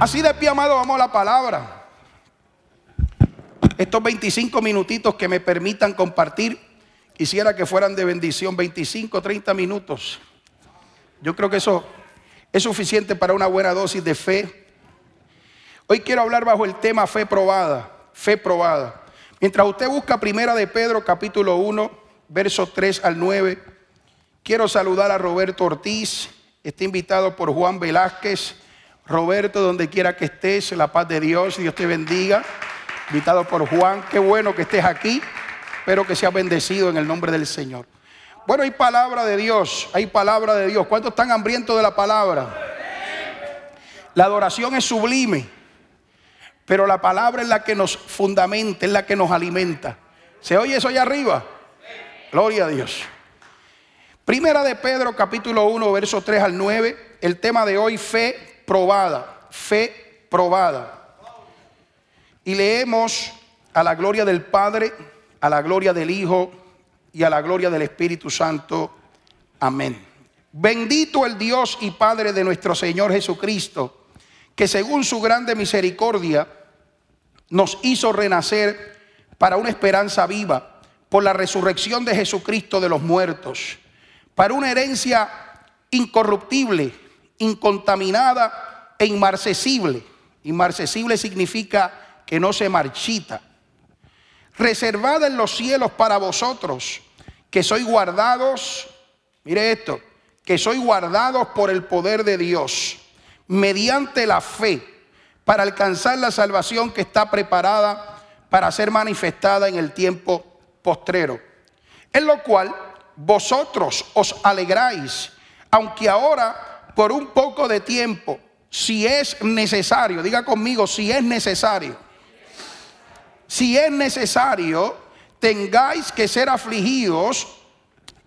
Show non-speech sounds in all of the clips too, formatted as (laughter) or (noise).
Así de pie, amado, vamos a la palabra. Estos 25 minutitos que me permitan compartir, quisiera que fueran de bendición, 25, 30 minutos. Yo creo que eso es suficiente para una buena dosis de fe. Hoy quiero hablar bajo el tema fe probada, fe probada. Mientras usted busca Primera de Pedro capítulo 1, versos 3 al 9, quiero saludar a Roberto Ortiz, está invitado por Juan Velázquez. Roberto, donde quiera que estés, la paz de Dios, Dios te bendiga. Invitado por Juan, qué bueno que estés aquí. Espero que seas bendecido en el nombre del Señor. Bueno, hay palabra de Dios, hay palabra de Dios. ¿Cuántos están hambrientos de la palabra? La adoración es sublime, pero la palabra es la que nos fundamenta, es la que nos alimenta. ¿Se oye eso allá arriba? Gloria a Dios. Primera de Pedro, capítulo 1, verso 3 al 9. El tema de hoy, fe probada, fe probada. Y leemos a la gloria del Padre, a la gloria del Hijo y a la gloria del Espíritu Santo. Amén. Bendito el Dios y Padre de nuestro Señor Jesucristo, que según su grande misericordia nos hizo renacer para una esperanza viva por la resurrección de Jesucristo de los muertos, para una herencia incorruptible incontaminada e inmarcesible. Inmarcesible significa que no se marchita. Reservada en los cielos para vosotros, que sois guardados, mire esto, que sois guardados por el poder de Dios, mediante la fe, para alcanzar la salvación que está preparada para ser manifestada en el tiempo postrero. En lo cual vosotros os alegráis, aunque ahora por un poco de tiempo, si es necesario, diga conmigo, si es necesario, si es necesario, tengáis que ser afligidos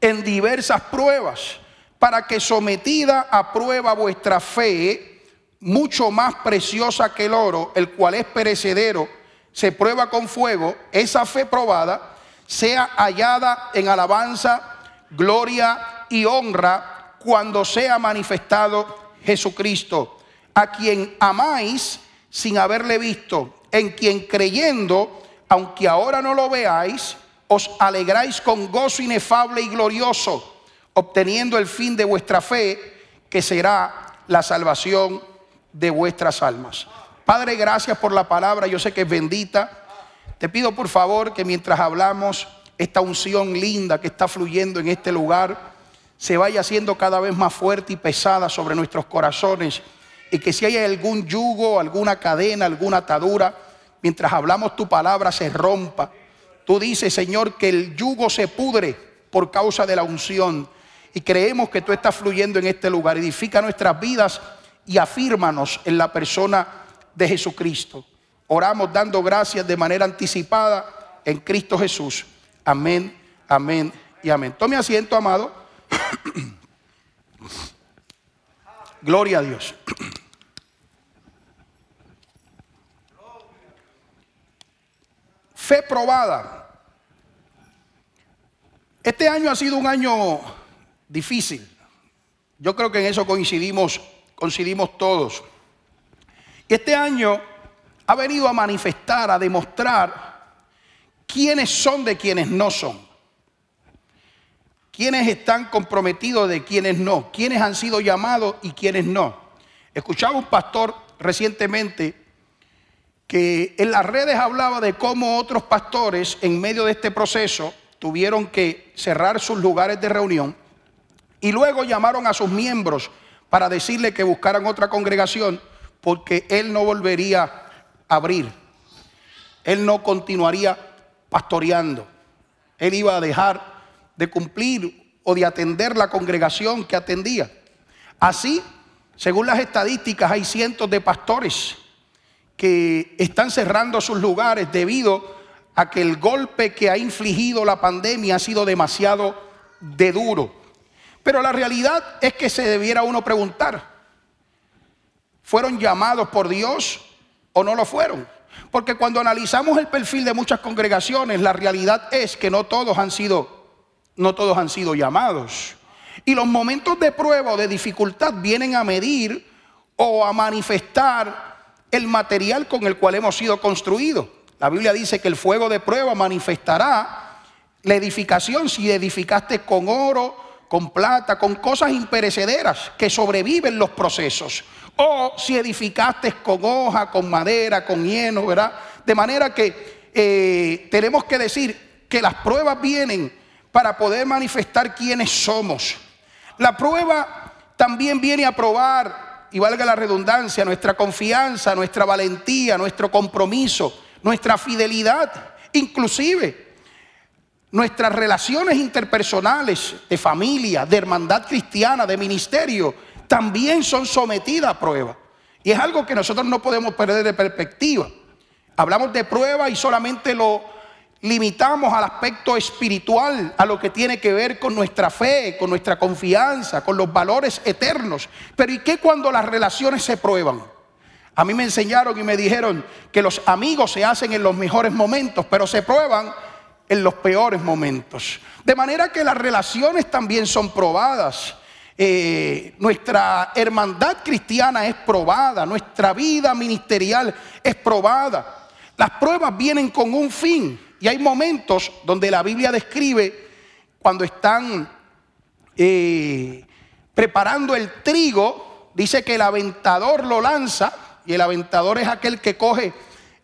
en diversas pruebas, para que sometida a prueba vuestra fe, mucho más preciosa que el oro, el cual es perecedero, se prueba con fuego, esa fe probada sea hallada en alabanza, gloria y honra cuando sea manifestado Jesucristo, a quien amáis sin haberle visto, en quien creyendo, aunque ahora no lo veáis, os alegráis con gozo inefable y glorioso, obteniendo el fin de vuestra fe, que será la salvación de vuestras almas. Padre, gracias por la palabra, yo sé que es bendita. Te pido por favor que mientras hablamos, esta unción linda que está fluyendo en este lugar, se vaya haciendo cada vez más fuerte y pesada sobre nuestros corazones y que si hay algún yugo, alguna cadena, alguna atadura, mientras hablamos tu palabra se rompa. Tú dices, Señor, que el yugo se pudre por causa de la unción y creemos que tú estás fluyendo en este lugar. Edifica nuestras vidas y afírmanos en la persona de Jesucristo. Oramos dando gracias de manera anticipada en Cristo Jesús. Amén, amén y amén. Tome asiento, amado. (coughs) Gloria a Dios. Fe probada. Este año ha sido un año difícil. Yo creo que en eso coincidimos, coincidimos todos. Este año ha venido a manifestar, a demostrar quiénes son de quienes no son quiénes están comprometidos de quiénes no, quiénes han sido llamados y quiénes no. Escuchaba un pastor recientemente que en las redes hablaba de cómo otros pastores en medio de este proceso tuvieron que cerrar sus lugares de reunión y luego llamaron a sus miembros para decirle que buscaran otra congregación porque él no volvería a abrir. Él no continuaría pastoreando. Él iba a dejar de cumplir o de atender la congregación que atendía. Así, según las estadísticas, hay cientos de pastores que están cerrando sus lugares debido a que el golpe que ha infligido la pandemia ha sido demasiado de duro. Pero la realidad es que se debiera uno preguntar, ¿fueron llamados por Dios o no lo fueron? Porque cuando analizamos el perfil de muchas congregaciones, la realidad es que no todos han sido no todos han sido llamados. Y los momentos de prueba o de dificultad vienen a medir o a manifestar el material con el cual hemos sido construidos. La Biblia dice que el fuego de prueba manifestará la edificación si edificaste con oro, con plata, con cosas imperecederas que sobreviven los procesos. O si edificaste con hoja, con madera, con hieno, ¿verdad? De manera que eh, tenemos que decir que las pruebas vienen para poder manifestar quiénes somos. La prueba también viene a probar, y valga la redundancia, nuestra confianza, nuestra valentía, nuestro compromiso, nuestra fidelidad, inclusive nuestras relaciones interpersonales de familia, de hermandad cristiana, de ministerio, también son sometidas a prueba. Y es algo que nosotros no podemos perder de perspectiva. Hablamos de prueba y solamente lo limitamos al aspecto espiritual, a lo que tiene que ver con nuestra fe, con nuestra confianza, con los valores eternos. Pero ¿y qué cuando las relaciones se prueban? A mí me enseñaron y me dijeron que los amigos se hacen en los mejores momentos, pero se prueban en los peores momentos. De manera que las relaciones también son probadas. Eh, nuestra hermandad cristiana es probada, nuestra vida ministerial es probada. Las pruebas vienen con un fin. Y hay momentos donde la Biblia describe cuando están eh, preparando el trigo, dice que el aventador lo lanza, y el aventador es aquel que coge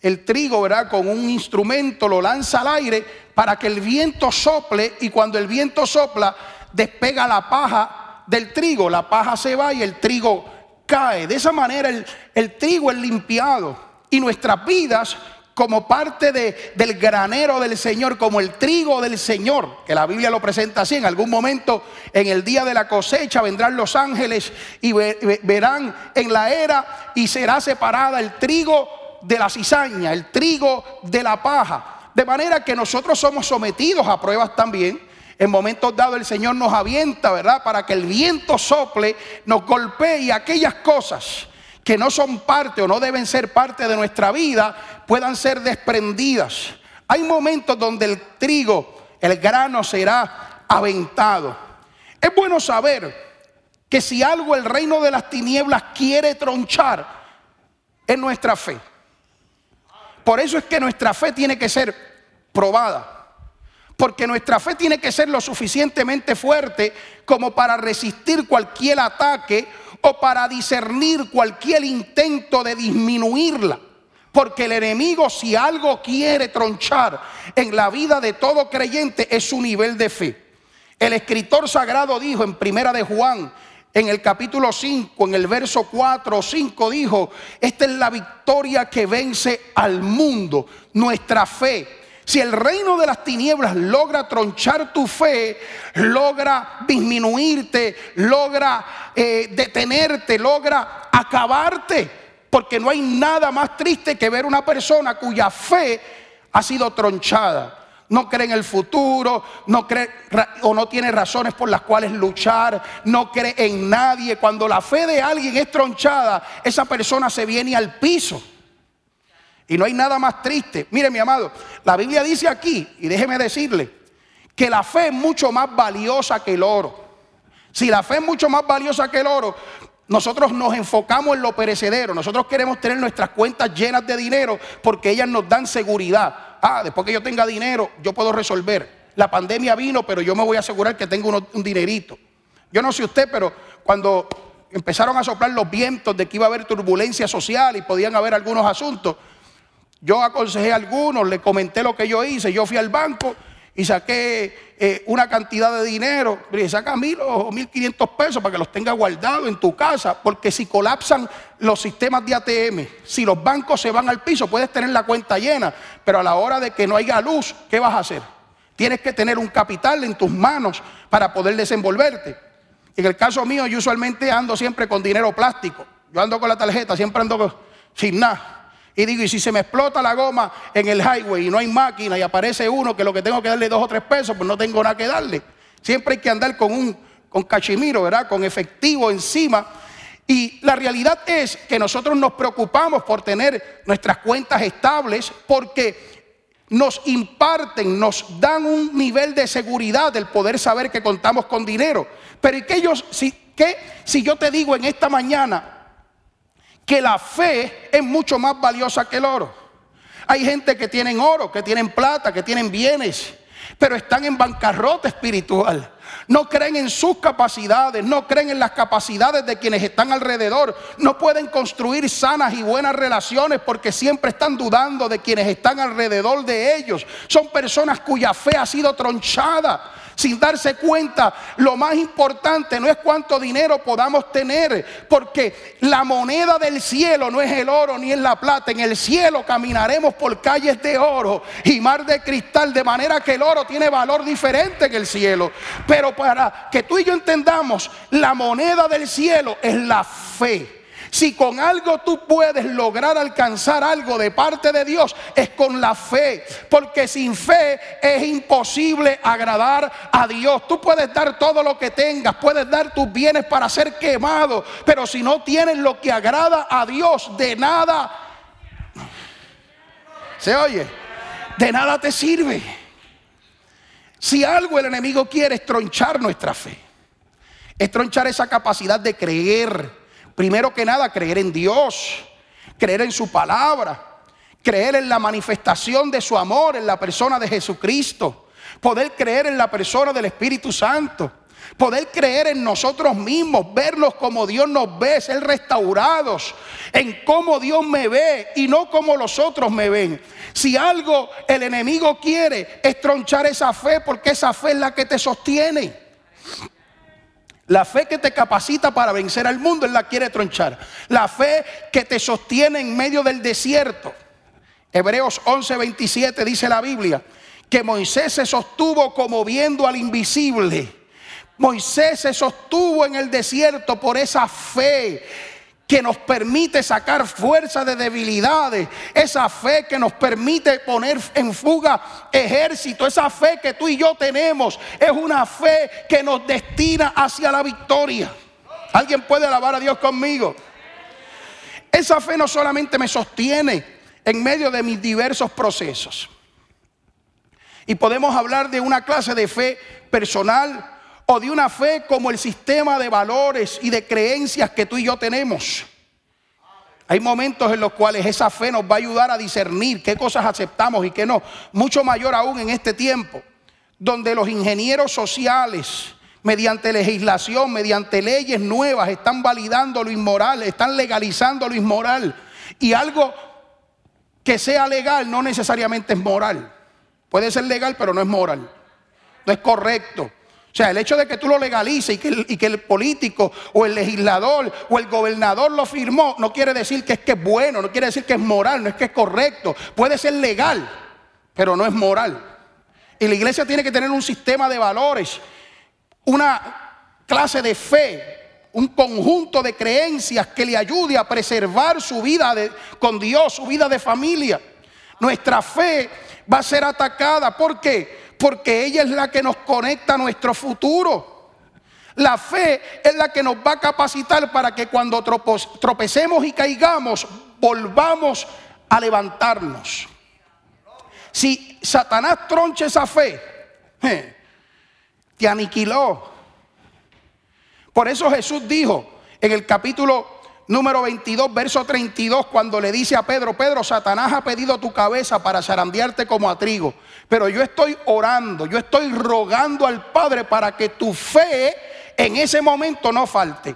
el trigo, ¿verdad? Con un instrumento lo lanza al aire para que el viento sople y cuando el viento sopla despega la paja del trigo, la paja se va y el trigo cae. De esa manera el, el trigo es limpiado y nuestras vidas como parte de, del granero del Señor, como el trigo del Señor, que la Biblia lo presenta así. En algún momento, en el día de la cosecha, vendrán los ángeles y verán en la era y será separada el trigo de la cizaña, el trigo de la paja. De manera que nosotros somos sometidos a pruebas también. En momentos dados el Señor nos avienta, ¿verdad? Para que el viento sople, nos golpee y aquellas cosas que no son parte o no deben ser parte de nuestra vida puedan ser desprendidas. Hay momentos donde el trigo, el grano será aventado. Es bueno saber que si algo el reino de las tinieblas quiere tronchar, es nuestra fe. Por eso es que nuestra fe tiene que ser probada. Porque nuestra fe tiene que ser lo suficientemente fuerte como para resistir cualquier ataque o para discernir cualquier intento de disminuirla. Porque el enemigo si algo quiere tronchar en la vida de todo creyente es su nivel de fe. El escritor sagrado dijo en Primera de Juan, en el capítulo 5, en el verso 4 o 5 dijo, esta es la victoria que vence al mundo, nuestra fe. Si el reino de las tinieblas logra tronchar tu fe, logra disminuirte, logra eh, detenerte, logra acabarte. Porque no hay nada más triste que ver una persona cuya fe ha sido tronchada. No cree en el futuro, no cree o no tiene razones por las cuales luchar, no cree en nadie. Cuando la fe de alguien es tronchada, esa persona se viene al piso. Y no hay nada más triste. Mire, mi amado, la Biblia dice aquí, y déjeme decirle, que la fe es mucho más valiosa que el oro. Si la fe es mucho más valiosa que el oro, nosotros nos enfocamos en lo perecedero. Nosotros queremos tener nuestras cuentas llenas de dinero porque ellas nos dan seguridad. Ah, después que yo tenga dinero, yo puedo resolver. La pandemia vino, pero yo me voy a asegurar que tengo un dinerito. Yo no sé usted, pero cuando empezaron a soplar los vientos de que iba a haber turbulencia social y podían haber algunos asuntos, yo aconsejé a algunos, le comenté lo que yo hice. Yo fui al banco y saqué eh, una cantidad de dinero. Y saca mil o mil quinientos pesos para que los tenga guardados en tu casa. Porque si colapsan los sistemas de ATM, si los bancos se van al piso, puedes tener la cuenta llena. Pero a la hora de que no haya luz, ¿qué vas a hacer? Tienes que tener un capital en tus manos para poder desenvolverte. En el caso mío, yo usualmente ando siempre con dinero plástico. Yo ando con la tarjeta, siempre ando sin nada. Y digo, y si se me explota la goma en el highway y no hay máquina y aparece uno que lo que tengo que darle dos o tres pesos, pues no tengo nada que darle. Siempre hay que andar con un con cachimiro, ¿verdad? Con efectivo encima. Y la realidad es que nosotros nos preocupamos por tener nuestras cuentas estables porque nos imparten, nos dan un nivel de seguridad del poder saber que contamos con dinero. Pero ¿y qué, yo, si, qué si yo te digo en esta mañana que la fe es mucho más valiosa que el oro. Hay gente que tienen oro, que tienen plata, que tienen bienes, pero están en bancarrota espiritual. No creen en sus capacidades, no creen en las capacidades de quienes están alrededor. No pueden construir sanas y buenas relaciones porque siempre están dudando de quienes están alrededor de ellos. Son personas cuya fe ha sido tronchada sin darse cuenta, lo más importante no es cuánto dinero podamos tener, porque la moneda del cielo no es el oro ni es la plata. En el cielo caminaremos por calles de oro y mar de cristal, de manera que el oro tiene valor diferente en el cielo. Pero para que tú y yo entendamos, la moneda del cielo es la fe. Si con algo tú puedes lograr alcanzar algo de parte de Dios, es con la fe. Porque sin fe es imposible agradar a Dios. Tú puedes dar todo lo que tengas, puedes dar tus bienes para ser quemado, pero si no tienes lo que agrada a Dios, de nada. ¿Se oye? De nada te sirve. Si algo el enemigo quiere es tronchar nuestra fe, es tronchar esa capacidad de creer Primero que nada, creer en Dios, creer en su palabra, creer en la manifestación de su amor en la persona de Jesucristo, poder creer en la persona del Espíritu Santo, poder creer en nosotros mismos, verlos como Dios nos ve, ser restaurados, en cómo Dios me ve y no como los otros me ven. Si algo el enemigo quiere es tronchar esa fe, porque esa fe es la que te sostiene. La fe que te capacita para vencer al mundo, Él la quiere tronchar. La fe que te sostiene en medio del desierto. Hebreos 11:27 dice la Biblia que Moisés se sostuvo como viendo al invisible. Moisés se sostuvo en el desierto por esa fe que nos permite sacar fuerza de debilidades, esa fe que nos permite poner en fuga ejército, esa fe que tú y yo tenemos, es una fe que nos destina hacia la victoria. ¿Alguien puede alabar a Dios conmigo? Esa fe no solamente me sostiene en medio de mis diversos procesos. Y podemos hablar de una clase de fe personal, o de una fe como el sistema de valores y de creencias que tú y yo tenemos. Hay momentos en los cuales esa fe nos va a ayudar a discernir qué cosas aceptamos y qué no. Mucho mayor aún en este tiempo, donde los ingenieros sociales, mediante legislación, mediante leyes nuevas, están validando lo inmoral, están legalizando lo inmoral. Y algo que sea legal no necesariamente es moral. Puede ser legal, pero no es moral. No es correcto. O sea, el hecho de que tú lo legalices y que, el, político o el legislador o el gobernador lo firmó, no quiere decir que es que es bueno, no quiere decir que es moral, no es que es correcto. Puede ser legal, pero no es moral. Y la iglesia tiene que tener un sistema de valores, una clase de fe, un conjunto de creencias que le ayude a preservar su vida con Dios, su vida de familia. Nuestra fe va a ser atacada. ¿Por qué? Porque ella es la que nos conecta a nuestro futuro. La fe es la que nos va a capacitar para que cuando tropecemos y caigamos, volvamos a levantarnos. Si Satanás troncha esa fe, te aniquiló. Por eso Jesús dijo en el capítulo número 22, verso 32, cuando le dice a Pedro, Pedro, Satanás ha pedido tu cabeza para zarandearte como a trigo, pero yo estoy orando, yo estoy rogando al Padre para que tu fe en ese momento no falte.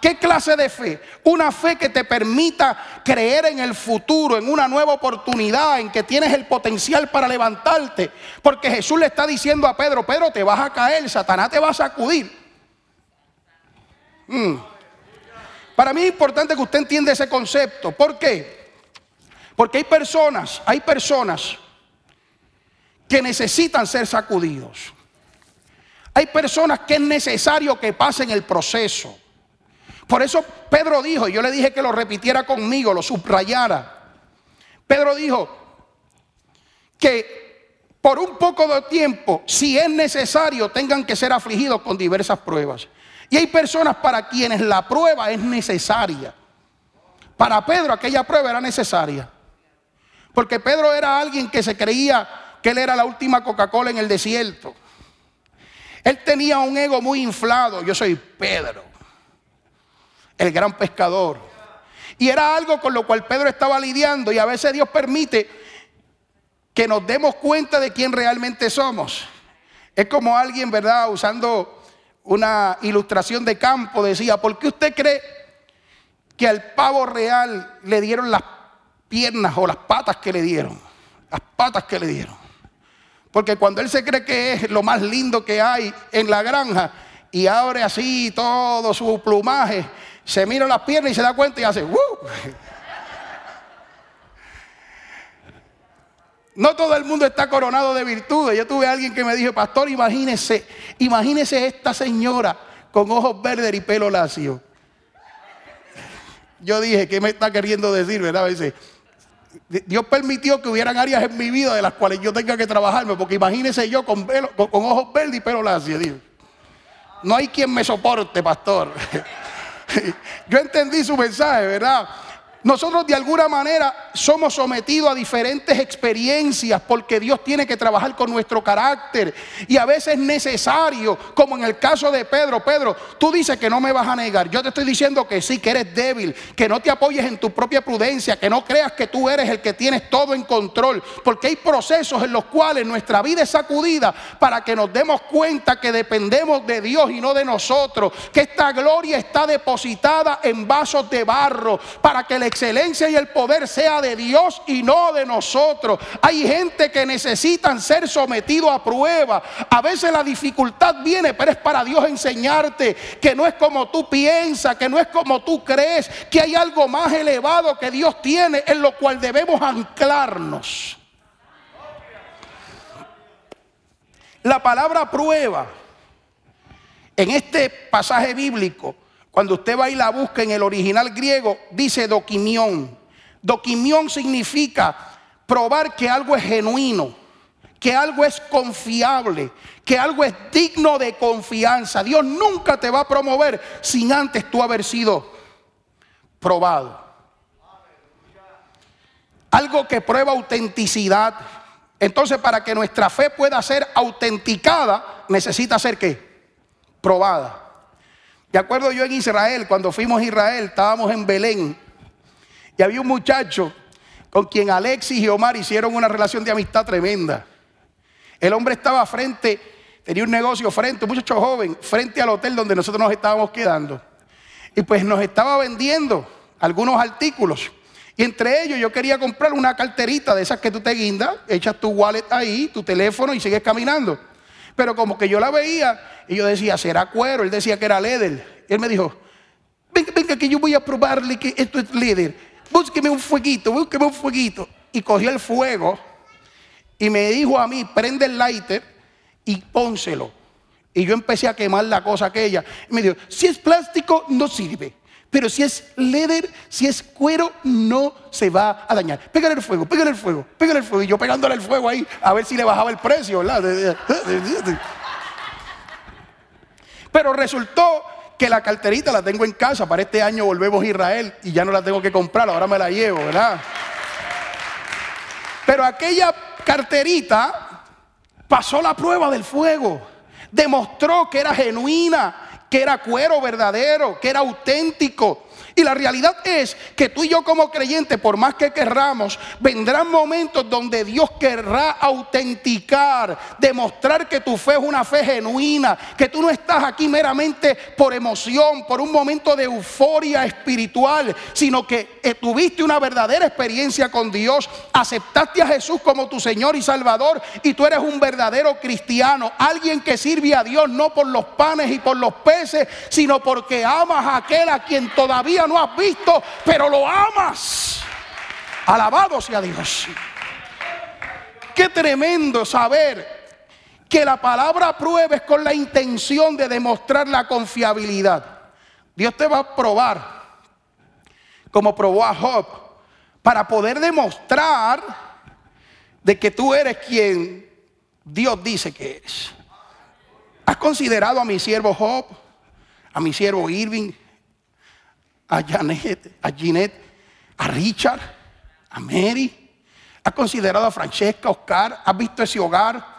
¿Qué clase de fe? Una fe que te permita creer en el futuro, en una nueva oportunidad, en que tienes el potencial para levantarte. Porque Jesús le está diciendo a Pedro, Pedro, te vas a caer, Satanás te va a sacudir. Mm. Para mí es importante que usted entienda ese concepto. ¿Por qué? Porque hay personas, hay personas que necesitan ser sacudidos. Hay personas que es necesario que pasen el proceso. Por eso Pedro dijo, yo le dije que lo repitiera conmigo, lo subrayara. Pedro dijo que por un poco de tiempo, si es necesario, tengan que ser afligidos con diversas pruebas. Y hay personas para quienes la prueba es necesaria. Para Pedro aquella prueba era necesaria. Porque Pedro era alguien que se creía que él era la última Coca-Cola en el desierto. Él tenía un ego muy inflado. Yo soy Pedro, el gran pescador. Y era algo con lo cual Pedro estaba lidiando y a veces Dios permite que nos demos cuenta de quién realmente somos. Es como alguien, ¿verdad? Usando una ilustración de campo, decía, ¿por qué usted cree que al pavo real le dieron las piernas o las patas que le dieron? Las patas que le dieron. Porque cuando él se cree que es lo más lindo que hay en la granja y abre así todo su plumaje, se mira las piernas y se da cuenta y hace. No todo el mundo está coronado de virtudes. Yo tuve a alguien que me dijo, pastor, imagínese, imagínese esta señora con ojos verdes y pelo lacio. Yo dije, ¿qué me está queriendo decir? ¿Verdad? Dice, Dios permitió que hubieran áreas en mi vida de las cuales yo tenga que trabajarme, porque imagínese yo con, ojos verdes y pelo lacio. No hay quien me soporte, pastor. (laughs) yo entendí su mensaje, ¿verdad? Nosotros de alguna manera somos sometidos a diferentes experiencias porque Dios tiene que trabajar con nuestro carácter. Y a veces es necesario, como en el caso de Pedro, Pedro, tú dices que no me vas a negar. Yo te estoy diciendo que sí, que eres débil, que no te apoyes en tu propia prudencia, que no creas que tú eres el que tienes todo en control. Porque hay procesos en los cuales nuestra vida es sacudida para que nos demos cuenta que dependemos de Dios y no de nosotros. Que esta gloria está depositada en vasos de barro para que le excelencia y el poder sea de Dios y no de nosotros. Hay gente que necesitan ser sometido a prueba. A veces la dificultad viene, pero es para Dios enseñarte que no es como tú piensas, que no es como tú crees, que hay algo más elevado que Dios tiene en lo cual debemos anclarnos. La palabra prueba en este pasaje bíblico cuando usted va y la busca en el original griego, dice doquimión. Doquimión significa probar que algo es genuino, que algo es confiable, que algo es digno de confianza. Dios nunca te va a promover sin antes tú haber sido probado. Algo que prueba autenticidad. Entonces, para que nuestra fe pueda ser autenticada, necesita ser qué? Probada. De acuerdo yo en Israel, cuando fuimos a Israel, estábamos en Belén y había un muchacho con quien Alexis y Omar hicieron una relación de amistad tremenda. El hombre estaba frente, tenía un negocio frente, un muchacho joven, frente al hotel donde nosotros nos estábamos quedando. Y pues nos estaba vendiendo algunos artículos. Y entre ellos yo quería comprar una carterita de esas que tú te guindas, echas tu wallet ahí, tu teléfono y sigues caminando. Pero como que yo la veía y yo decía, ¿será cuero? Él decía que era leather. Él me dijo, venga, venga que yo voy a probarle que esto es leather. Búsqueme un fueguito, búsqueme un fueguito. Y cogió el fuego y me dijo a mí, prende el lighter y pónselo. Y yo empecé a quemar la cosa aquella. Y me dijo, si es plástico, no sirve. Pero si es leather, si es cuero, no se va a dañar. Pégale el fuego, pégale el fuego, pégale el fuego. Y yo pegándole el fuego ahí, a ver si le bajaba el precio, ¿verdad? Pero resultó que la carterita la tengo en casa. Para este año volvemos a Israel y ya no la tengo que comprar, ahora me la llevo, ¿verdad? Pero aquella carterita pasó la prueba del fuego. Demostró que era genuina, que era cuero verdadero, que era auténtico. Y la realidad es que tú y yo como creyentes, por más que querramos, vendrán momentos donde Dios querrá autenticar, demostrar que tu fe es una fe genuina, que tú no estás aquí meramente por emoción, por un momento de euforia espiritual, sino que eh, tuviste una verdadera experiencia con Dios, aceptaste a Jesús como tu Señor y Salvador y tú eres un verdadero cristiano, alguien que sirve a Dios no por los panes y por los peces, sino porque amas a aquel a quien todavía no has visto, pero lo amas. Alabado sea Dios. Qué tremendo saber que la palabra prueba es con la intención de demostrar la confiabilidad. Dios te va a probar, como probó a Job, para poder demostrar de que tú eres quien Dios dice que eres. ¿Has considerado a mi siervo Job, a mi siervo Irving, a Janet, a Jeanette, a Richard, a Mary. ¿Has considerado a Francesca, Oscar? ¿Has visto ese hogar?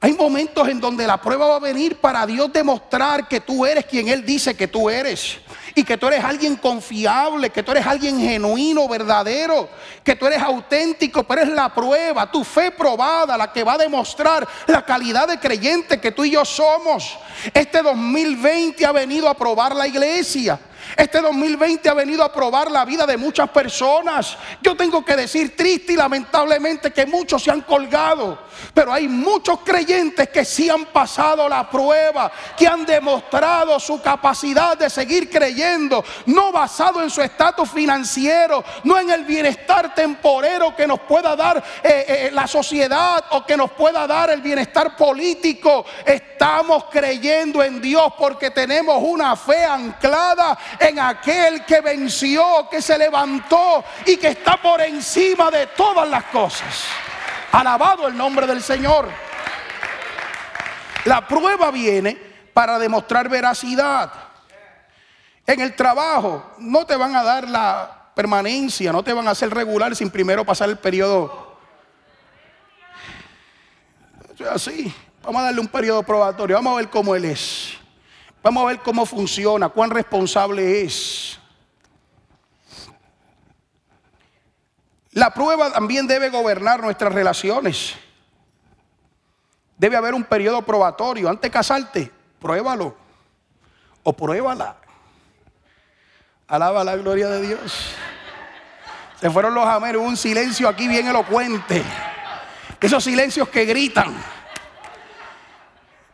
Hay momentos en donde la prueba va a venir para Dios demostrar que tú eres quien Él dice que tú eres. y que tú eres alguien confiable, que tú eres alguien genuino, verdadero, que tú eres auténtico, pero es la prueba, tu fe probada, la que va a demostrar la calidad de creyente que tú y yo somos. Este 2020 ha venido a probar la iglesia. Este 2020 ha venido a probar la vida de muchas personas. Yo tengo que decir triste y lamentablemente que muchos se han colgado. Pero hay muchos creyentes que sí han pasado la prueba, que han demostrado su capacidad de seguir creyendo, no basado en su estatus financiero, no en el bienestar temporero que nos pueda dar eh, eh, la sociedad o que nos pueda dar el bienestar político. Estamos creyendo en Dios porque tenemos una fe anclada en aquel que venció, que se levantó y que está por encima de todas las cosas. Alabado el nombre del Señor. La prueba viene para demostrar veracidad. En el trabajo no te van a dar la permanencia, no te van a hacer regular sin primero pasar el periodo. Así, vamos a darle un periodo probatorio, vamos a ver cómo él es. Vamos a ver cómo funciona, cuán responsable es. La prueba también debe gobernar nuestras relaciones. Debe haber un periodo probatorio. Antes de casarte, pruébalo. O pruébala. Alaba la gloria de Dios. Se fueron los ameros. Hubo un silencio aquí bien elocuente. Esos silencios que gritan.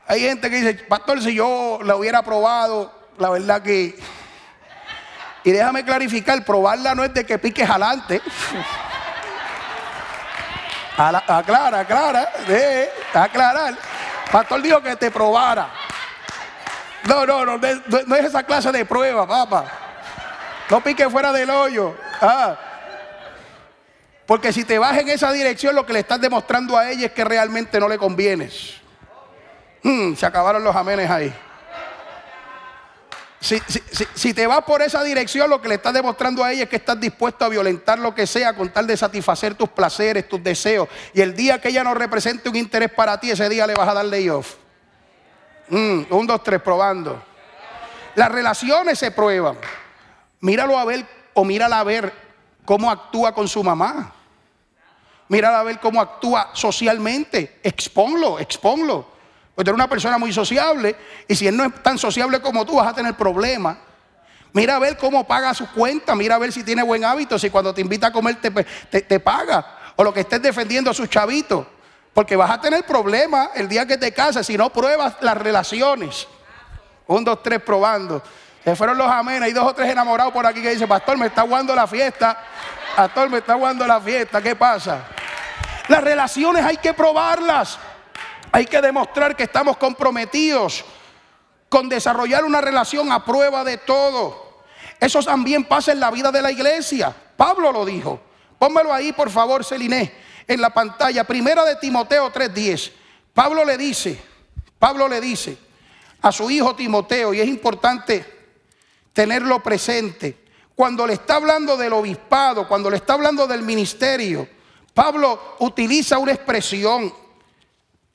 Hay gente que dice, pastor, si yo la hubiera probado, la verdad que... Y déjame clarificar, probarla no es de que piques adelante. Aclara, aclara, de aclarar. Pastor dijo que te probara. No, no, no, no, es esa clase de prueba, papá. No pique fuera del hoyo. Ah. Porque si te vas en esa dirección, lo que le estás demostrando a ella es que realmente no le convienes. Hmm, se acabaron los amenes ahí. Si, te vas por esa dirección, lo que le estás demostrando a ella es que estás dispuesto a violentar lo que sea con tal de satisfacer tus placeres, tus deseos. Y el día que ella no represente un interés para ti, ese día le vas a dar layoff. Mm, un, dos, tres, probando. Las relaciones se prueban. Míralo a ver o mírala a ver cómo actúa con su mamá. Mírala a ver cómo actúa socialmente. Exponlo, exponlo. Pues tú eres una persona muy sociable y si él no es tan sociable como tú vas a tener problemas. Mira a ver cómo paga sus cuentas, mira a ver si tiene buen hábito, si cuando te invita a comer te, te, paga o lo que estés defendiendo a sus chavitos. Porque vas a tener problemas el día que te casas si no pruebas las relaciones. Un, dos, tres, probando. Se fueron los amenes. Hay dos o tres enamorados por aquí que dicen, pastor, me está aguando la fiesta. Pastor, me está aguando la fiesta. ¿Qué pasa? Las relaciones hay que probarlas. Hay que demostrar que estamos comprometidos con desarrollar una relación a prueba de todo. Eso también pasa en la vida de la iglesia. Pablo lo dijo. Pónmelo ahí, por favor, Celiné, en la pantalla. Primera de Timoteo 3:10. Pablo le dice, Pablo le dice a su hijo Timoteo, y es importante tenerlo presente, cuando le está hablando del obispado, cuando le está hablando del ministerio, Pablo utiliza una expresión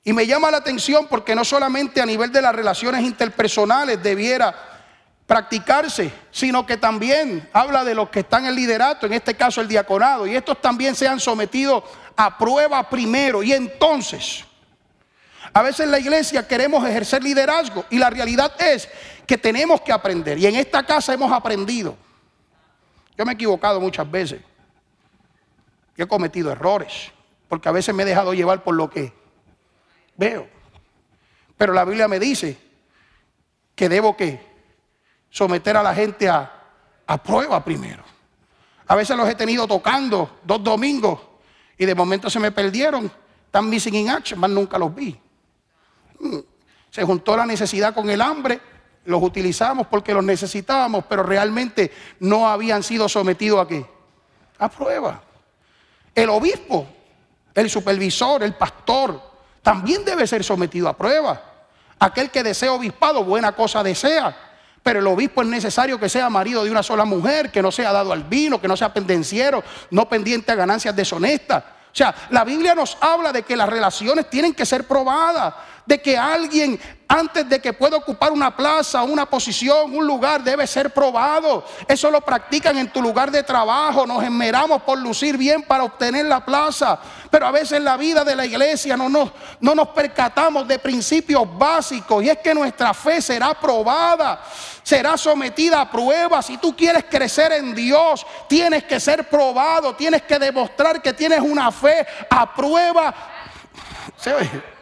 y me llama la atención porque no solamente a nivel de las relaciones interpersonales debiera practicarse, sino que también habla de los que están en liderato, en este caso el diaconado, y estos también sean sometidos a prueba primero. Y entonces, a veces en la iglesia queremos ejercer liderazgo y la realidad es que tenemos que aprender. Y en esta casa hemos aprendido. Yo me he equivocado muchas veces. Yo he cometido errores, porque a veces me he dejado llevar por lo que veo. Pero la Biblia me dice que debo que someter a la gente a, a prueba primero. A veces los he tenido tocando dos domingos y de momento se me perdieron. Están missing in action, más nunca los vi. Mm. Se juntó la necesidad con el hambre, los utilizamos porque los necesitábamos, pero realmente no habían sido sometidos a qué? A prueba. El obispo, el supervisor, el pastor, también debe ser sometido a prueba. Aquel que desea obispado, buena cosa desea. Pero el obispo es necesario que sea marido de una sola mujer, que no sea dado al vino, que no sea pendenciero, no pendiente a ganancias deshonestas. O sea, la Biblia nos habla de que las relaciones tienen que ser probadas. De que alguien antes de que pueda ocupar una plaza, una posición, un lugar, debe ser probado. Eso lo practican en tu lugar de trabajo. Nos esmeramos por lucir bien para obtener la plaza. Pero a veces en la vida de la iglesia no nos, no nos percatamos de principios básicos. Y es que nuestra fe será probada, será sometida a pruebas. Si tú quieres crecer en Dios, tienes que ser probado, tienes que demostrar que tienes una fe a prueba. ¿Se oye?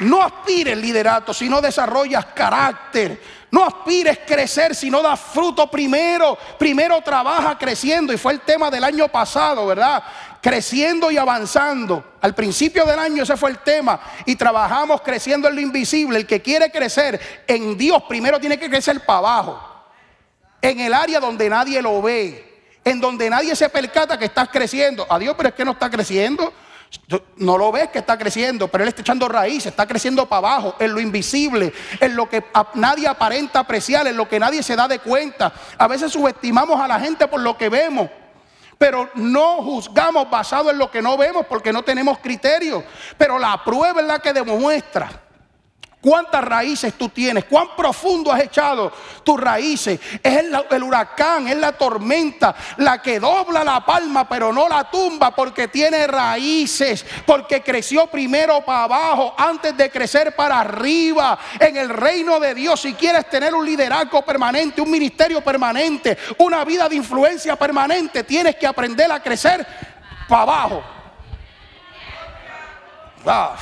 No aspires liderato si no desarrollas carácter. No aspires crecer si no das fruto primero. Primero trabaja creciendo. Y fue el tema del año pasado, ¿verdad? Creciendo y avanzando. Al principio del año ese fue el tema. Y trabajamos creciendo en lo invisible. El que quiere crecer en Dios primero tiene que crecer para abajo. En el área donde nadie lo ve. En donde nadie se percata que estás creciendo. Adiós, pero es que no está creciendo. No lo ves que está creciendo, pero él está echando raíces, está creciendo para abajo, en lo invisible, en lo que nadie aparenta apreciar, en lo que nadie se da de cuenta. A veces subestimamos a la gente por lo que vemos, pero no juzgamos basado en lo que no vemos porque no tenemos criterio. Pero la prueba es la que demuestra ¿Cuántas raíces tú tienes? ¿Cuán profundo has echado tus raíces? Es el, huracán, es la tormenta, la que dobla la palma pero no la tumba porque tiene raíces, porque creció primero para abajo antes de crecer para arriba. En el reino de Dios, si quieres tener un liderazgo permanente, un ministerio permanente, una vida de influencia permanente, tienes que aprender a crecer para abajo. Ah,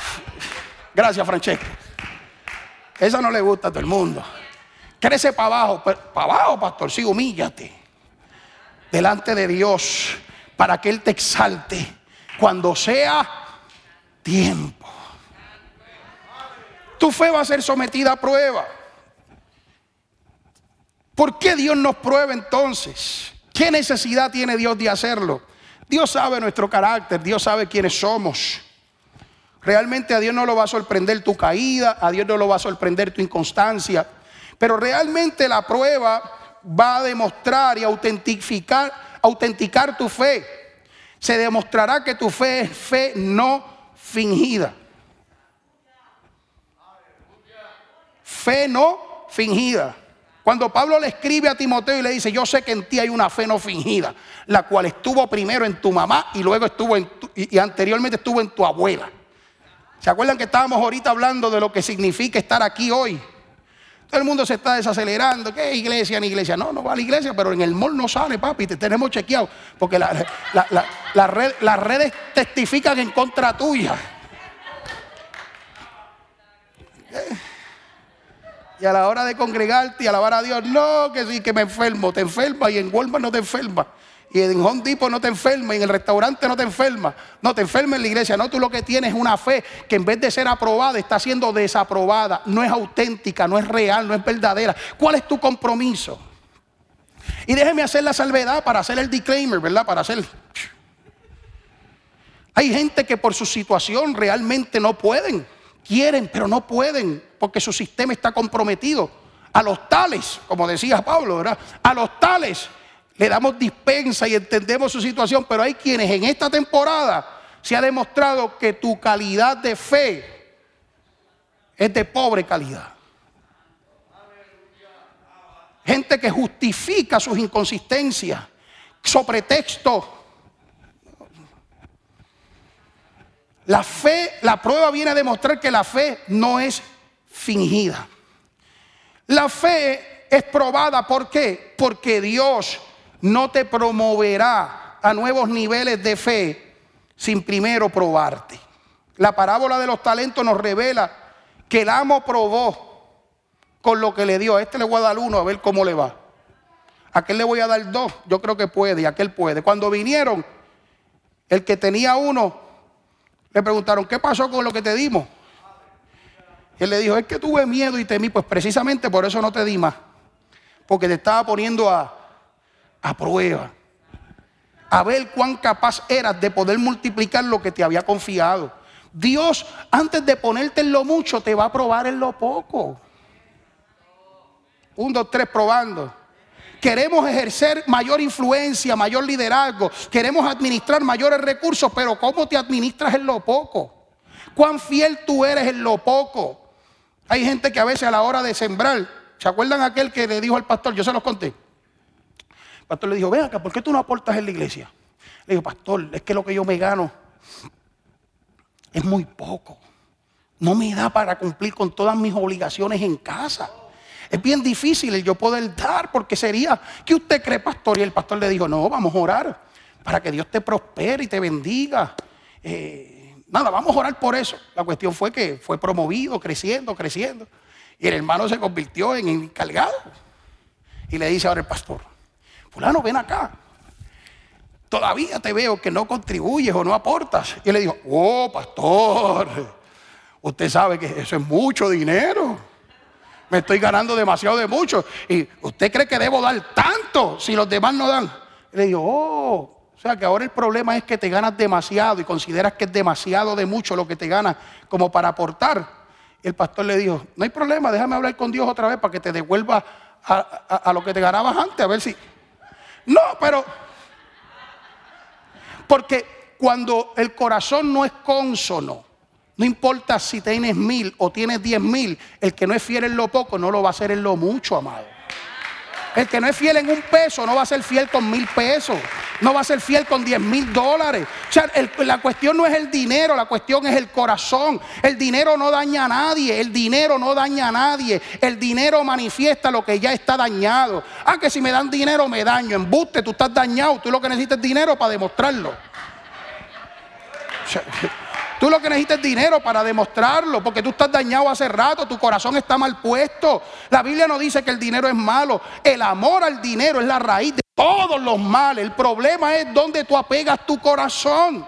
gracias, Francesca. Esa no le gusta a todo el mundo. Crece para abajo, para abajo, pastor, sí, humíllate delante de Dios para que Él te exalte cuando sea tiempo. Tu fe va a ser sometida a prueba. ¿Por qué Dios nos prueba entonces? ¿Qué necesidad tiene Dios de hacerlo? Dios sabe nuestro carácter, Dios sabe quiénes somos. Realmente a Dios no lo va a sorprender tu caída, a Dios no lo va a sorprender tu inconstancia, pero realmente la prueba va a demostrar y autentificar, autenticar tu fe. Se demostrará que tu fe es fe no fingida. Fe no fingida. Cuando Pablo le escribe a Timoteo y le dice, yo sé que en ti hay una fe no fingida, la cual estuvo primero en tu mamá y luego estuvo en y anteriormente estuvo en tu abuela. ¿Se acuerdan que estábamos ahorita hablando de lo que significa estar aquí hoy? Todo el mundo se está desacelerando. ¿Qué iglesia ni iglesia? No, no va a la iglesia, pero en el mall no sale, papi. Te tenemos chequeado. Porque las redes testifican en contra tuya. Y a la hora de congregarte y alabar a Dios, no, que sí, que me enfermo. Te enferma y en Walmart no te enferma. Y en Home Depot no te enferma, y en el restaurante no te enferma. No te enferma en la iglesia. No, tú lo que tienes es una fe que en vez de ser aprobada está siendo desaprobada. No es auténtica, no es real, no es verdadera. ¿Cuál es tu compromiso? Y déjeme hacer la salvedad para hacer el disclaimer, ¿verdad? Para hacer. Hay gente que por su situación realmente no pueden. Quieren, pero no pueden porque su sistema está comprometido. A los tales, como decía Pablo, ¿verdad? A los tales le damos dispensa y entendemos su situación, pero hay quienes en esta temporada se ha demostrado que tu calidad de fe es de pobre calidad. Gente que justifica sus inconsistencias sobre texto. La fe, la prueba viene a demostrar que la fe no es fingida. La fe es probada, ¿por qué? Porque Dios no te promoverá a nuevos niveles de fe sin primero probarte. La parábola de los talentos nos revela que el amo probó con lo que le dio. A este le voy a dar uno a ver cómo le va. A aquel le voy a dar dos. Yo creo que puede y aquel puede. Cuando vinieron, el que tenía uno, le preguntaron, ¿qué pasó con lo que te dimos? él le dijo, es que tuve miedo y temí. Pues precisamente por eso no te di más. Porque te estaba poniendo a, a prueba. A ver cuán capaz eras de poder multiplicar lo que te había confiado. Dios, antes de ponerte en lo mucho, te va a probar en lo poco. Un, dos, tres, probando. Queremos ejercer mayor influencia, mayor liderazgo. Queremos administrar mayores recursos, pero ¿cómo te administras en lo poco? Cuán fiel tú eres en lo poco. Hay gente que a veces a la hora de sembrar, ¿se acuerdan aquel que le dijo al pastor? Yo se los conté. Pastor le dijo, ven acá, ¿por qué tú no aportas en la iglesia? Le dijo, pastor, es que lo que yo me gano es muy poco. No me da para cumplir con todas mis obligaciones en casa. Es bien difícil el yo poder dar porque sería que usted cree pastor y el pastor le dijo, no, vamos a orar para que Dios te prospere y te bendiga. Eh, nada, vamos a orar por eso. La cuestión fue que fue promovido, creciendo, creciendo. Y el hermano se convirtió en encargado. Y le dice ahora el pastor, fulano, ven acá. Todavía te veo que no contribuyes o no aportas. Y él le dijo, oh, pastor, usted sabe que eso es mucho dinero. Me estoy ganando demasiado de mucho. Y usted cree que debo dar tanto si los demás no dan. Le digo, oh, o sea que ahora el problema es que te ganas demasiado y consideras que es demasiado de mucho lo que te ganas como para aportar. Y el pastor le dijo, no hay problema, déjame hablar con Dios otra vez para que te devuelva a, lo que te ganabas antes, a ver si... No, pero... Porque cuando el corazón no es consono, no importa si tienes mil o tienes diez mil, el que no es fiel en lo poco no lo va a hacer en lo mucho, amado. El que no es fiel en un peso no va a ser fiel con mil pesos. No va a ser fiel con diez mil dólares. O sea, la cuestión no es el dinero, la cuestión es el corazón. El dinero no daña a nadie. El dinero no daña a nadie. El dinero manifiesta lo que ya está dañado. Ah, que si me dan dinero me daño. Embuste, tú estás dañado. Tú lo que necesitas es dinero para demostrarlo. O sea, Tú lo que necesitas es dinero para demostrarlo, porque tú estás dañado hace rato, tu corazón está mal puesto. La Biblia no dice que el dinero es malo. El amor al dinero es la raíz de todos los males. El problema es dónde tú apegas tu corazón.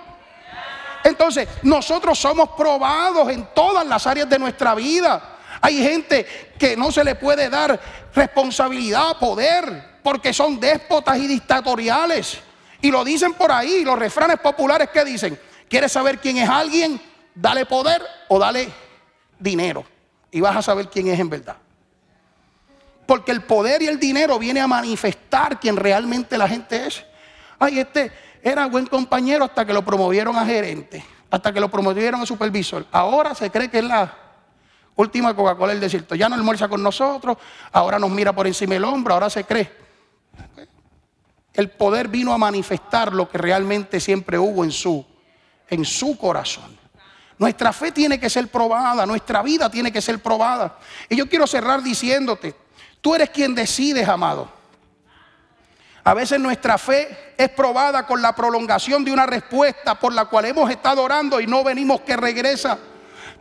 Entonces, nosotros somos probados en todas las áreas de nuestra vida. Hay gente que no se le puede dar responsabilidad, poder, porque son déspotas y dictatoriales. Y lo dicen por ahí, los refranes populares que dicen, ¿Quieres saber quién es alguien? Dale poder o dale dinero. Y vas a saber quién es en verdad. Porque el poder y el dinero viene a manifestar quién realmente la gente es. Ay, este era buen compañero hasta que lo promovieron a gerente, hasta que lo promovieron a supervisor. Ahora se cree que es la última Coca-Cola del desierto. Ya no almuerza con nosotros, ahora nos mira por encima del hombro, ahora se cree. El poder vino a manifestar lo que realmente siempre hubo en su en su corazón. Nuestra fe tiene que ser probada, nuestra vida tiene que ser probada. Y yo quiero cerrar diciéndote, tú eres quien decides, amado. A veces nuestra fe es probada con la prolongación de una respuesta por la cual hemos estado orando y no venimos que regresa.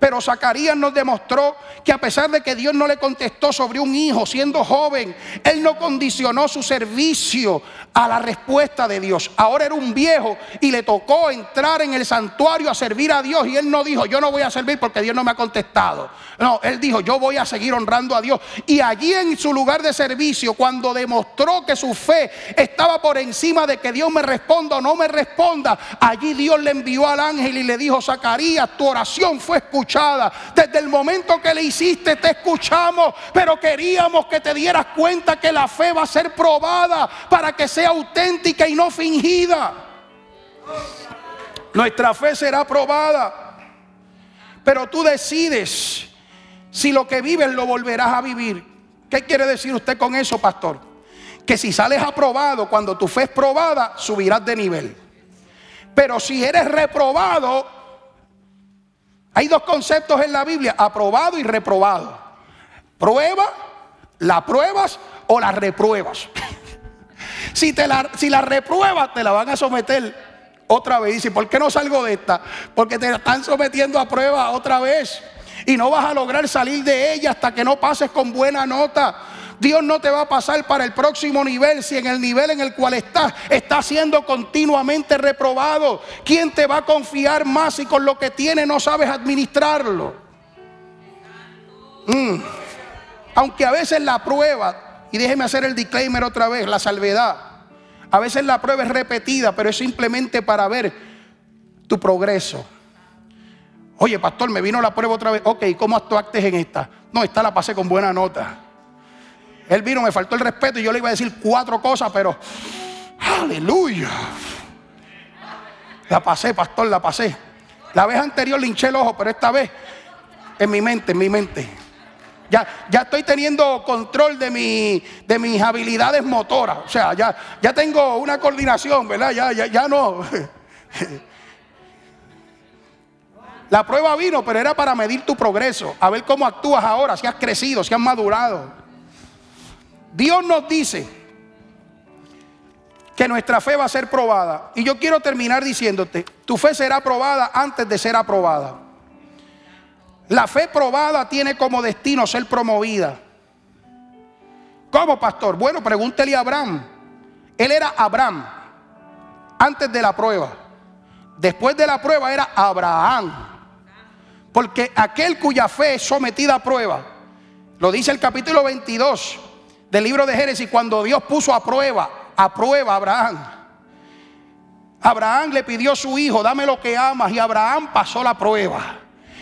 Pero Zacarías nos demostró que a pesar de que Dios no le contestó sobre un hijo siendo joven, él no condicionó su servicio a la respuesta de Dios. Ahora era un viejo y le tocó entrar en el santuario a servir a Dios y él no dijo, yo no voy a servir porque Dios no me ha contestado. No, él dijo, yo voy a seguir honrando a Dios. Y allí en su lugar de servicio, cuando demostró que su fe estaba por encima de que Dios me responda o no me responda, allí Dios le envió al ángel y le dijo, Zacarías, tu oración fue escuchada desde el momento que le hiciste te escuchamos, pero queríamos que te dieras cuenta que la fe va a ser probada para que sea auténtica y no fingida. Nuestra fe será probada, pero tú decides si lo que vives lo volverás a vivir. ¿Qué quiere decir usted con eso, pastor? Que si sales aprobado, cuando tu fe es probada, subirás de nivel. Pero si eres reprobado, hay dos conceptos en la Biblia, aprobado y reprobado. Prueba, la pruebas o la repruebas. (laughs) si, te la, si la repruebas, te la van a someter otra vez. Dice, ¿por qué no salgo de esta? Porque te están sometiendo a prueba otra vez. Y no vas a lograr salir de ella hasta que no pases con buena nota. Dios no te va a pasar para el próximo nivel si en el nivel en el cual estás está siendo continuamente reprobado. ¿Quién te va a confiar más si con lo que tiene no sabes administrarlo? Mm. Aunque a veces la prueba, y déjeme hacer el disclaimer otra vez, la salvedad. A veces la prueba es repetida, pero es simplemente para ver tu progreso. Oye, pastor, me vino la prueba otra vez. Ok, ¿cómo actuaste en esta? No, esta la pasé con buena nota. Él vino, me faltó el respeto y yo le iba a decir cuatro cosas, pero aleluya. La pasé, pastor, la pasé. La vez anterior le hinché el ojo, pero esta vez en mi mente, en mi mente. Ya, ya estoy teniendo control de, mi, de mis habilidades motoras. O sea, ya, ya tengo una coordinación, ¿verdad? Ya, ya, ya no. La prueba vino, pero era para medir tu progreso, a ver cómo actúas ahora, si has crecido, si has madurado. Dios nos dice que nuestra fe va a ser probada. Y yo quiero terminar diciéndote, tu fe será probada antes de ser aprobada. La fe probada tiene como destino ser promovida. ¿Cómo, pastor? Bueno, pregúntele a Abraham. Él era Abraham antes de la prueba. Después de la prueba era Abraham. Porque aquel cuya fe es sometida a prueba, lo dice el capítulo 22 del libro de Génesis, cuando Dios puso a prueba, a prueba a Abraham. Abraham le pidió a su hijo, dame lo que amas, y Abraham pasó la prueba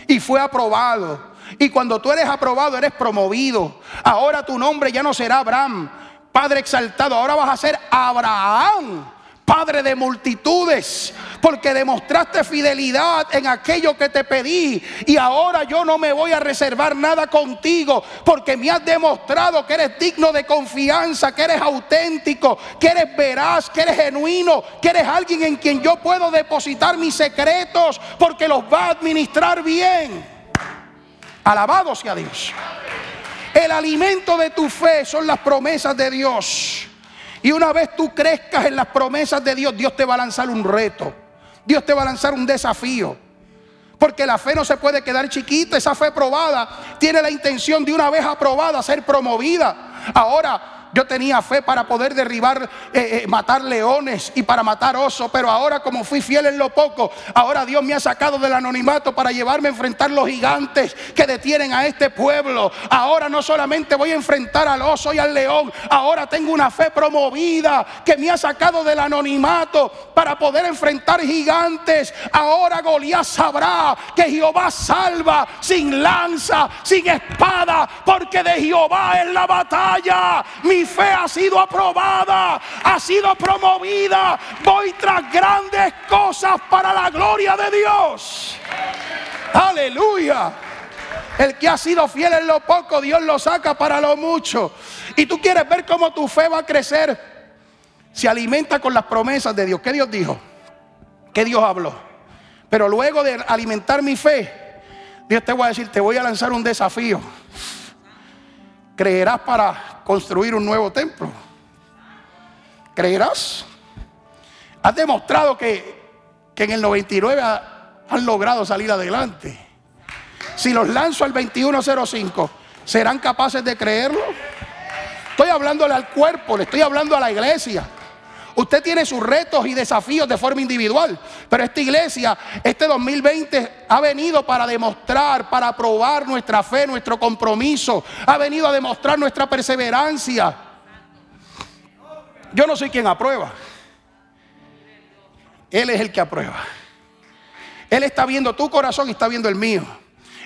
y fue aprobado. Y cuando tú eres aprobado, eres promovido. Ahora tu nombre ya no será Abraham, Padre exaltado, ahora vas a ser Abraham Padre de multitudes, porque demostraste fidelidad en aquello que te pedí. Y ahora yo no me voy a reservar nada contigo, porque me has demostrado que eres digno de confianza, que eres auténtico, que eres veraz, que eres genuino, que eres alguien en quien yo puedo depositar mis secretos, porque los va a administrar bien. Alabado sea Dios. El alimento de tu fe son las promesas de Dios. Y una vez tú crezcas en las promesas de Dios, Dios te va a lanzar un reto. Dios te va a lanzar un desafío. Porque la fe no se puede quedar chiquita, esa fe probada tiene la intención de una vez aprobada ser promovida. Ahora, yo tenía fe para poder derribar, eh, eh, matar leones y para matar osos, pero ahora como fui fiel en lo poco, ahora Dios me ha sacado del anonimato para llevarme a enfrentar los gigantes que detienen a este pueblo. Ahora no solamente voy a enfrentar al oso y al león, ahora tengo una fe promovida que me ha sacado del anonimato para poder enfrentar gigantes. Ahora Goliat sabrá que Jehová salva sin lanza, sin espada, porque de Jehová es la batalla. Fe ha sido aprobada, ha sido promovida. Voy tras grandes cosas para la gloria de Dios. Aleluya. El que ha sido fiel en lo poco, Dios lo saca para lo mucho. Y tú quieres ver cómo tu fe va a crecer. Se alimenta con las promesas de Dios. ¿Qué Dios dijo? ¿Qué Dios habló? Pero luego de alimentar mi fe, Dios te voy a decir, te voy a lanzar un desafío creerás para construir un nuevo templo. ¿Creerás? Has demostrado que, en el 99 han logrado salir adelante. Si los lanzo al 2105, ¿serán capaces de creerlo? Estoy hablándole al cuerpo, le estoy hablando a la iglesia. Usted tiene sus retos y desafíos de forma individual, pero esta iglesia, este 2020, ha venido para demostrar, para probar nuestra fe, nuestro compromiso, ha venido a demostrar nuestra perseverancia. Yo no soy quien aprueba, Él es el que aprueba. Él está viendo tu corazón y está viendo el mío.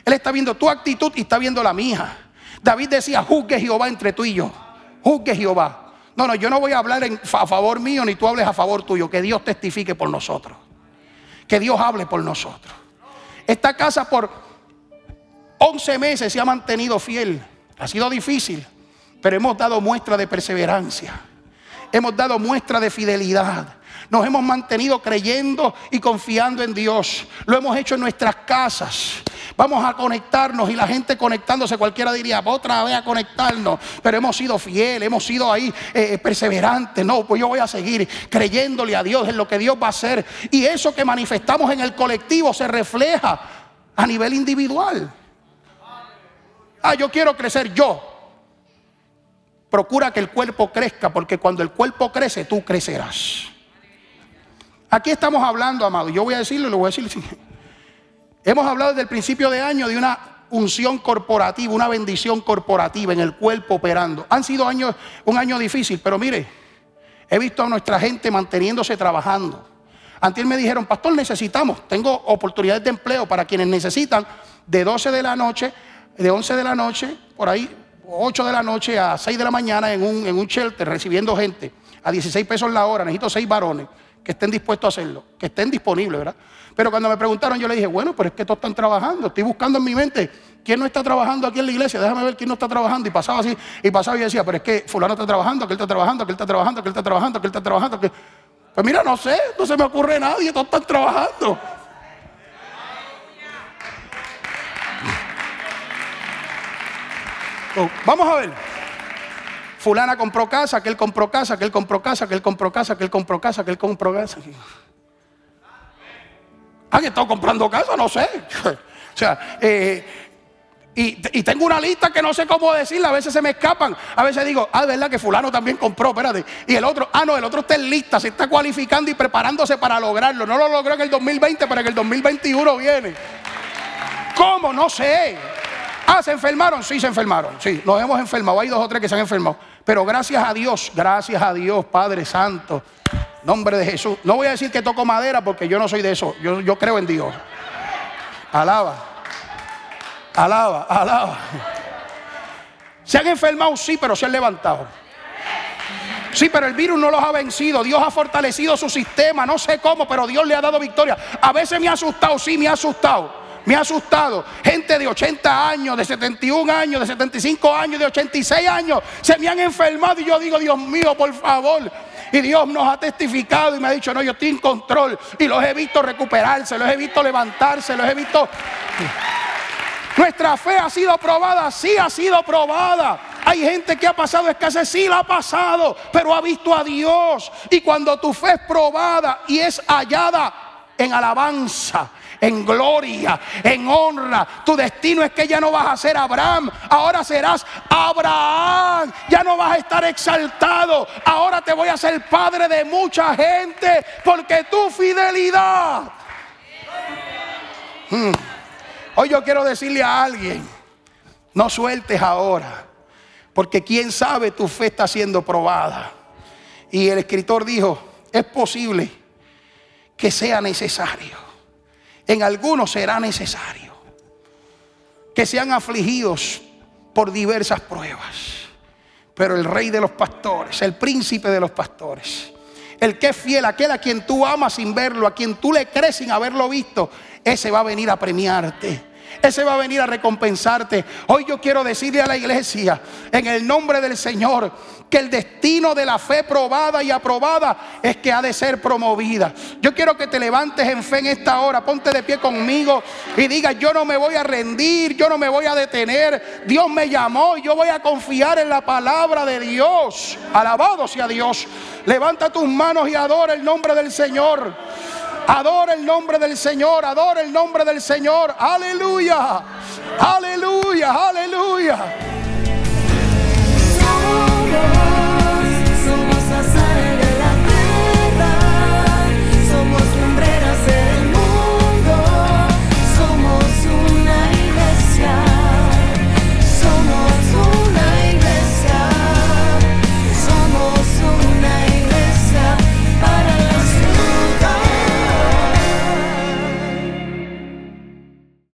Él está viendo tu actitud y está viendo la mía. David decía, juzgue Jehová entre tú y yo. Juzgue Jehová. No, no, yo no voy a hablar a favor mío ni tú hables a favor tuyo. Que Dios testifique por nosotros. Que Dios hable por nosotros. Esta casa por 11 meses se ha mantenido fiel. Ha sido difícil, pero hemos dado muestra de perseverancia. Hemos dado muestra de fidelidad. Nos hemos mantenido creyendo y confiando en Dios. Lo hemos hecho en nuestras casas. Vamos a conectarnos y la gente conectándose, cualquiera diría, otra vez a conectarnos, pero hemos sido fieles, hemos sido ahí eh, eh, perseverantes. No, pues yo voy a seguir creyéndole a Dios en lo que Dios va a hacer. Y eso que manifestamos en el colectivo se refleja a nivel individual. Ah, yo quiero crecer yo. Procura que el cuerpo crezca, porque cuando el cuerpo crece, tú crecerás. Aquí estamos hablando, amado. Yo voy a decirlo, lo voy a decir. (laughs) Hemos hablado desde el principio de año de una unción corporativa, una bendición corporativa en el cuerpo operando. Han sido años, un año difícil, pero mire, he visto a nuestra gente manteniéndose trabajando. Antes me dijeron, pastor, necesitamos, tengo oportunidades de empleo para quienes necesitan de 12 de la noche, de 11 de la noche, por ahí, 8 de la noche a 6 de la mañana en un, en un shelter recibiendo gente a 16 pesos la hora, necesito 6 varones que estén dispuestos a hacerlo, que estén disponibles, ¿verdad? Pero cuando me preguntaron, yo le dije, bueno, pero es que todos están trabajando. Estoy buscando en mi mente quién no está trabajando aquí en la iglesia. Déjame ver quién no está trabajando. Y pasaba así, y pasaba y decía, pero es que fulano está trabajando, que él está trabajando, que él está trabajando, que él está trabajando, que él está trabajando. Que... Pues mira, no sé, no se me ocurre nadie, todos están trabajando. Vamos a ver. Fulana compró casa, que él compró casa, que él compró casa, que él compró casa, que él compró casa, que él compró casa. ¿Han estado comprando casa? No sé. (laughs) o sea, eh, y, tengo una lista que no sé cómo decirla, a veces se me escapan. A veces digo, ah, verdad que fulano también compró, espérate. Y el otro, ah, no, el otro está en lista, se está cualificando y preparándose para lograrlo. No lo logró en el 2020, pero en el 2021 viene. ¿Cómo? No sé. Ah, ¿se enfermaron? Sí, se enfermaron. Sí, nos hemos enfermado. Hay dos o tres que se han enfermado. Pero gracias a Dios, gracias a Dios, Padre Santo, nombre de Jesús. No voy a decir que toco madera porque yo no soy de eso. Yo, yo creo en Dios. Alaba. Alaba, alaba. Se han enfermado, sí, pero se han levantado. Sí, pero el virus no los ha vencido. Dios ha fortalecido su sistema. No sé cómo, pero Dios le ha dado victoria. A veces me ha asustado, sí, me ha asustado me ha asustado. Gente de 80 años, de 71 años, de 75 años, de 86 años, se me han enfermado y yo digo, Dios mío, por favor. Y Dios nos ha testificado y me ha dicho, no, yo estoy en control. Y los he visto recuperarse, los he visto levantarse, los he visto... Nuestra fe ha sido probada, sí ha sido probada. Hay gente que ha pasado escasez, sí la ha pasado, pero ha visto a Dios. Y cuando tu fe es probada y es hallada en alabanza, en gloria, en honra. Tu destino es que ya no vas a ser Abraham, ahora serás Abraham. Ya no vas a estar exaltado, ahora te voy a ser padre de mucha gente porque tu fidelidad. Hmm. Hoy yo quiero decirle a alguien, no sueltes ahora, porque quién sabe tu fe está siendo probada. Y el escritor dijo, es posible que sea necesario en algunos será necesario que sean afligidos por diversas pruebas. Pero el rey de los pastores, el príncipe de los pastores, el que es fiel, aquel a quien tú amas sin verlo, a quien tú le crees sin haberlo visto, ese va a venir a premiarte. Ese va a venir a recompensarte. Hoy yo quiero decirle a la iglesia, en el nombre del Señor, que el destino de la fe probada y aprobada es que ha de ser promovida. Yo quiero que te levantes en fe en esta hora, ponte de pie conmigo y diga, yo no me voy a rendir, yo no me voy a detener. Dios me llamó yo voy a confiar en la palabra de Dios. Alabado sea Dios. Levanta tus manos y adora el nombre del Señor. Adora el nombre del Señor, adora el nombre del Señor. Aleluya, aleluya, aleluya.